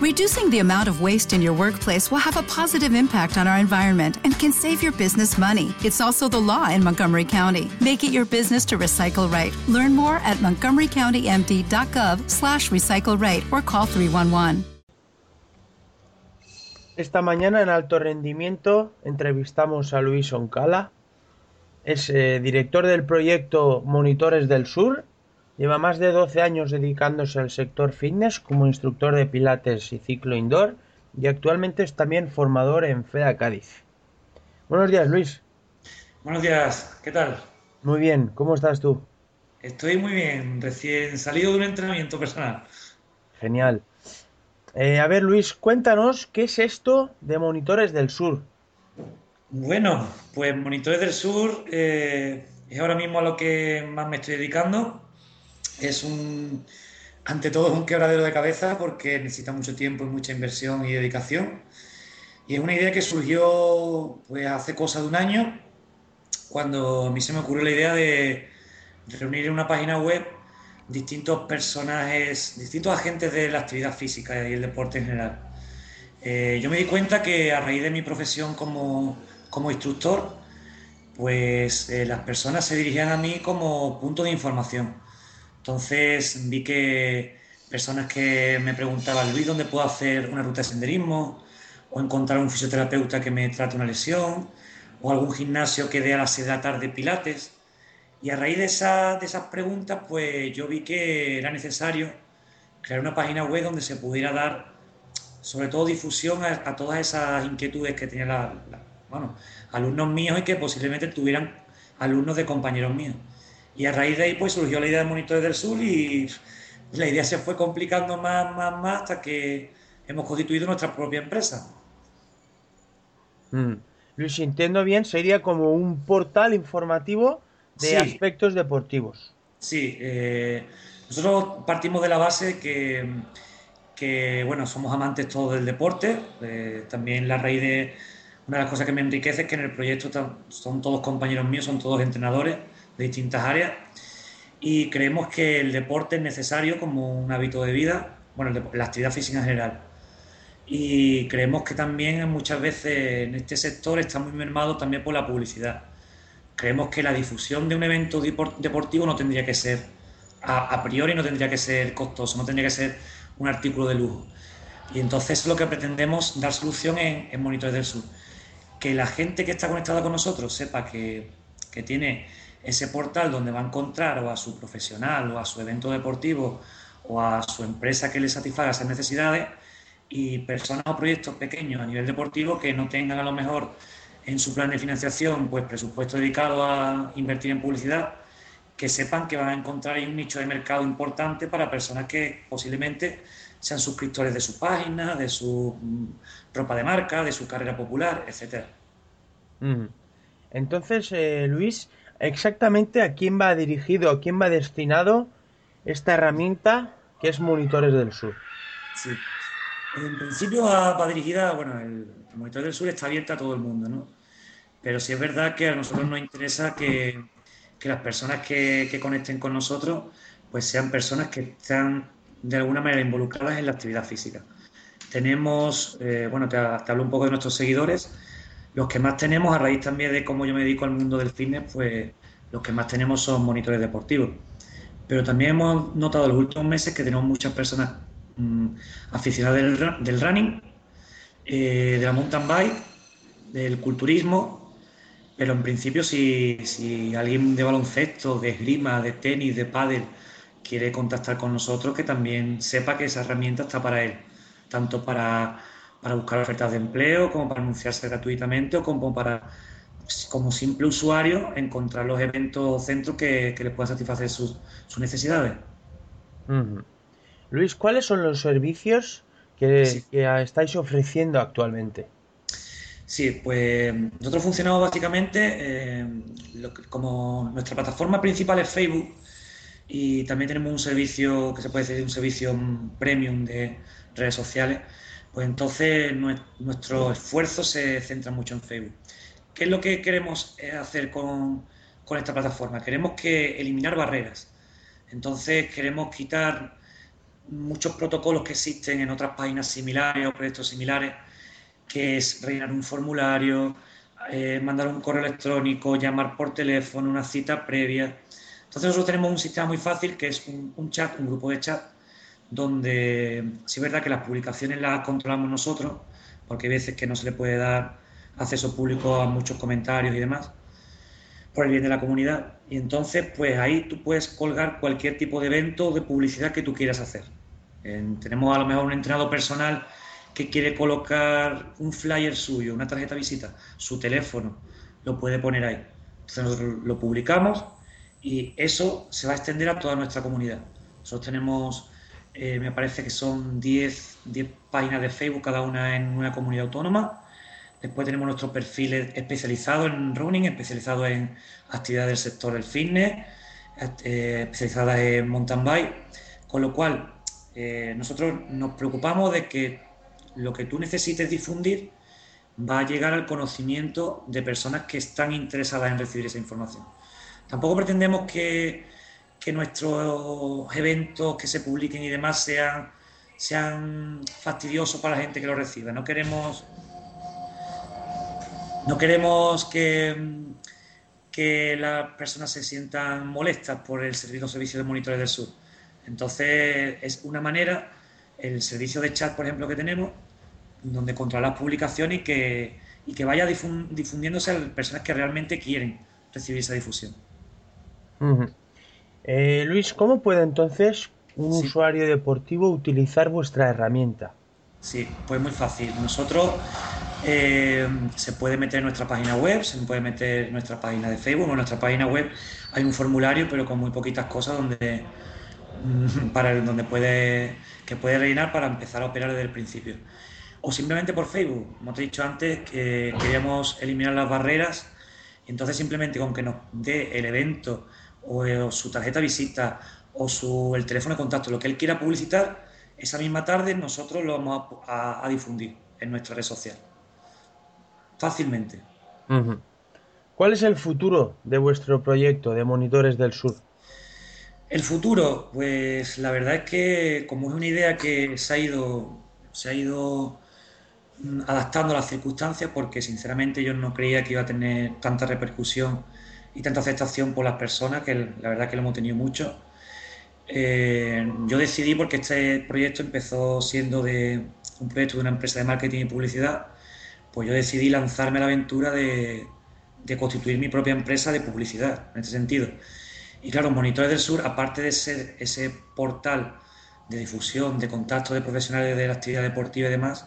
Reducing the amount of waste in your workplace will have a positive impact on our environment and can save your business money. It's also the law in Montgomery County. Make it your business to recycle right. Learn more at montgomerycountymd.gov slash recycle right or call 311. Esta mañana en Alto Rendimiento entrevistamos a Luis Oncala. Es eh, director del proyecto Monitores del Sur Lleva más de 12 años dedicándose al sector fitness como instructor de pilates y ciclo indoor y actualmente es también formador en FEA Cádiz. Buenos días, Luis. Buenos días, ¿qué tal? Muy bien, ¿cómo estás tú? Estoy muy bien, recién salido de un entrenamiento personal. Genial. Eh, a ver, Luis, cuéntanos qué es esto de Monitores del Sur. Bueno, pues Monitores del Sur eh, es ahora mismo a lo que más me estoy dedicando es un, ante todo, es un quebradero de cabeza porque necesita mucho tiempo y mucha inversión y dedicación. Y es una idea que surgió pues, hace cosa de un año, cuando a mí se me ocurrió la idea de reunir en una página web distintos personajes, distintos agentes de la actividad física y el deporte en general. Eh, yo me di cuenta que a raíz de mi profesión como, como instructor, pues eh, las personas se dirigían a mí como punto de información entonces vi que personas que me preguntaban, Luis, ¿dónde puedo hacer una ruta de senderismo? O encontrar un fisioterapeuta que me trate una lesión, o algún gimnasio que dé a las 6 de la tarde pilates. Y a raíz de, de esas preguntas, pues yo vi que era necesario crear una página web donde se pudiera dar, sobre todo, difusión a, todas esas inquietudes que tenían bueno, alumnos míos y que posiblemente tuvieran alumnos de compañeros míos. Y a raíz de ahí pues surgió la idea de Monitores del Sur y la idea se fue complicando más, más, más hasta que hemos constituido nuestra propia empresa. Mm. Luis, entiendo bien, sería como un portal informativo de aspectos deportivos. Sí, eh, nosotros partimos de la base que, que, bueno, somos amantes todos del deporte. Eh, también la raíz de una de las cosas que me enriquece es que en el proyecto son todos compañeros míos, son todos entrenadores de distintas áreas y creemos que el deporte es necesario como un hábito de vida, bueno, la actividad física en general. Y creemos que también muchas veces en este sector está muy mermado también por la publicidad. Creemos que la difusión de un evento deportivo no tendría que ser, a, priori no tendría que ser costoso, no tendría que ser un artículo de lujo. Y entonces es lo que pretendemos dar solución en, en Monitores del Sur. Que la gente que está conectada con nosotros sepa que, que tiene ese portal donde va a encontrar o a su profesional o a su evento deportivo o a su empresa que le satisfaga esas necesidades y personas o proyectos pequeños a nivel deportivo que no tengan a lo mejor en su plan de financiación pues presupuesto dedicado a invertir en publicidad que sepan que van a encontrar ahí un nicho de mercado importante para personas que posiblemente sean suscriptores de su página, de su mm, ropa de marca, de su carrera popular, etcétera. Entonces, eh, Luis, exactamente a quién va dirigido, a quién va destinado esta herramienta que es Monitores del Sur. Sí. En principio va, dirigida, bueno, el, Monitor del Sur está abierto a todo el mundo, ¿no? Pero sí es verdad que a nosotros nos interesa que, las personas que, conecten con nosotros pues sean personas que están de alguna manera involucradas en la actividad física. Tenemos, eh, bueno, te, te hablo un poco de nuestros seguidores, los que más tenemos, a raíz también de cómo yo me dedico al mundo del fitness, pues los que más tenemos son monitores deportivos. Pero también hemos notado en los últimos meses que tenemos muchas personas mm, aficionadas del, running, eh, de la mountain bike, del culturismo, pero en principio si, si, alguien de baloncesto, de esgrima, de tenis, de pádel quiere contactar con nosotros, que también sepa que esa herramienta está para él, tanto para para buscar ofertas de empleo, como para anunciarse gratuitamente o como para, como simple usuario, encontrar los eventos o centros que, que les puedan satisfacer sus, necesidades. Luis, ¿cuáles son los servicios que, estáis ofreciendo actualmente? Sí, pues nosotros funcionamos básicamente eh, como nuestra plataforma principal es Facebook y también tenemos un servicio que se puede decir un servicio premium de redes sociales pues entonces nuestro esfuerzo se centra mucho en Facebook. ¿Qué es lo que queremos eh, hacer con, esta plataforma? Queremos que eliminar barreras. Entonces queremos quitar muchos protocolos que existen en otras páginas similares o proyectos similares, que es rellenar un formulario, eh, mandar un correo electrónico, llamar por teléfono, una cita previa. Entonces nosotros tenemos un sistema muy fácil que es un, chat, un grupo de chat, donde sí es verdad que las publicaciones las controlamos nosotros, porque hay veces que no se le puede dar acceso público a muchos comentarios y demás, por el bien de la comunidad. Y entonces, pues ahí tú puedes colgar cualquier tipo de evento o de publicidad que tú quieras hacer. tenemos a lo mejor un entrenador personal que quiere colocar un flyer suyo, una tarjeta de visita, su teléfono, lo puede poner ahí. Entonces nosotros lo publicamos y eso se va a extender a toda nuestra comunidad. Nosotros tenemos, eh, me parece que son 10, 10 páginas de Facebook, cada una en una comunidad autónoma. Después tenemos nuestros perfiles especializados en running, especializados en actividades del sector del fitness, eh, especializadas en mountain bike. Con lo cual, eh, nosotros nos preocupamos de que lo que tú necesites difundir va a llegar al conocimiento de personas que están interesadas en recibir esa información. Tampoco pretendemos que, nuestros eventos que se publiquen y demás sean, sean fastidiosos para la gente que lo reciba. No queremos, no queremos que, que las personas se sientan molestas por el servicio, servicio de monitores del sur. Entonces, es una manera el servicio de chat, por ejemplo, que tenemos, donde controla las publicaciones y que, y que vaya difundiéndose a las personas que realmente quieren recibir esa difusión. Eh, Luis, ¿cómo puede entonces un usuario deportivo utilizar vuestra herramienta? Sí, pues muy fácil. Nosotros eh, se puede meter en nuestra página web, se puede meter en nuestra página de Facebook, en nuestra página web hay un formulario, pero con muy poquitas cosas donde para donde puede que puede rellenar para empezar a operar desde el principio. O simplemente por Facebook. Como te he dicho antes, que queríamos eliminar las barreras. Entonces simplemente con que nos dé el evento o, eh, su tarjeta visita o su, el teléfono de contacto, lo que él quiera publicitar, esa misma tarde nosotros lo vamos a, difundir en nuestra red social. Fácilmente. ¿Cuál es el futuro de vuestro proyecto de Monitores del Sur? El futuro, pues la verdad es que como es una idea que se ha ido, se ha ido mm, adaptando a las circunstancias, porque sinceramente yo no creía que iba a tener tanta repercusión y tanta aceptación por las personas, que la verdad que lo hemos tenido mucho. Eh, yo decidí, porque este proyecto empezó siendo de un proyecto de una empresa de marketing y publicidad, pues yo decidí lanzarme a la aventura de, de constituir mi propia empresa de publicidad, en este sentido. Y claro, Monitores del Sur, aparte de ser ese portal de difusión, de contacto de profesionales de la actividad deportiva y demás,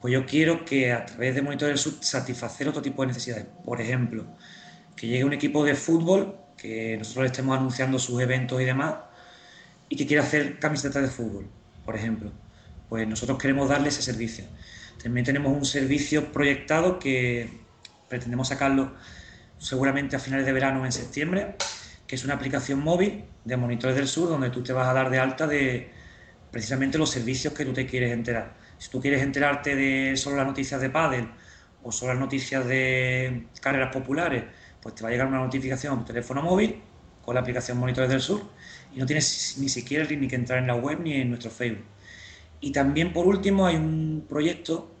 pues yo quiero que a través de Monitores del Sur satisfacer otro tipo de necesidades. Por ejemplo, que llegue un equipo de fútbol, que nosotros estemos anunciando sus eventos y demás, y que quiera hacer camisetas de fútbol, por ejemplo. Pues nosotros queremos darle ese servicio. También tenemos un servicio proyectado que pretendemos sacarlo seguramente a finales de verano o en septiembre, que es una aplicación móvil de Monitores del Sur donde tú te vas a dar de alta de precisamente los servicios que tú te quieres enterar. Si tú quieres enterarte de solo las noticias de pádel o solo las noticias de carreras populares, pues te va a llegar una notificación a tu teléfono móvil con la aplicación Monitores del Sur y no tienes ni siquiera ni que entrar en la web ni en nuestro Facebook. Y también por último hay un proyecto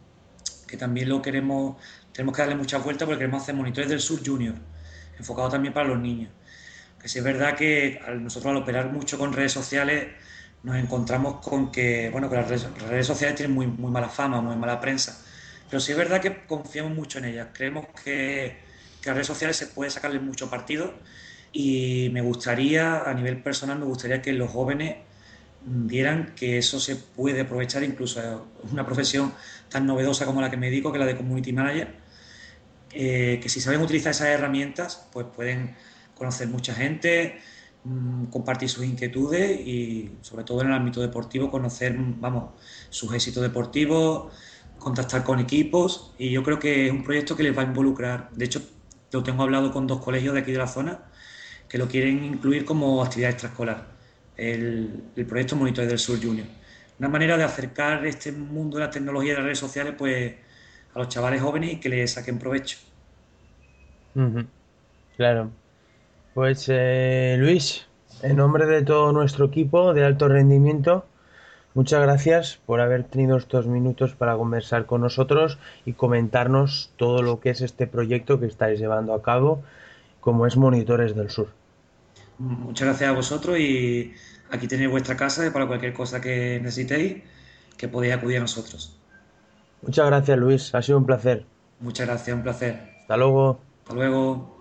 que también lo queremos, tenemos que darle muchas vueltas porque queremos hacer Monitores del Sur Junior, enfocado también para los niños es verdad que nosotros al operar mucho con redes sociales nos encontramos con que, bueno, que las redes, sociales tienen muy, muy mala fama, muy mala prensa, pero sí es verdad que confiamos mucho en ellas. Creemos que, que a redes sociales se puede sacarle mucho partido y me gustaría, a nivel personal, me gustaría que los jóvenes vieran que eso se puede aprovechar incluso una profesión tan novedosa como la que me dedico, que la de Community Manager, eh, que si saben utilizar esas herramientas, pues pueden conocer mucha gente, mm, compartir sus inquietudes y sobre todo en el ámbito deportivo conocer, vamos, sus éxitos deportivos, contactar con equipos y yo creo que es un proyecto que les va a involucrar. De hecho, lo tengo hablado con dos colegios de aquí de la zona que lo quieren incluir como actividad extraescolar, el, el proyecto Monitores del Sur Junior. Una manera de acercar este mundo de la tecnología y de las redes sociales pues, a los chavales jóvenes y que les saquen provecho. Claro. Pues eh, Luis, en nombre de todo nuestro equipo de alto rendimiento, Muchas gracias por haber tenido estos minutos para conversar con nosotros y comentarnos todo lo que es este proyecto que estáis llevando a cabo, como es Monitores del Sur. Muchas gracias a vosotros y aquí tenéis vuestra casa para cualquier cosa que necesitéis, que podéis acudir a nosotros. Muchas gracias Luis, ha sido un placer. Muchas gracias, un placer. Hasta luego. Hasta luego.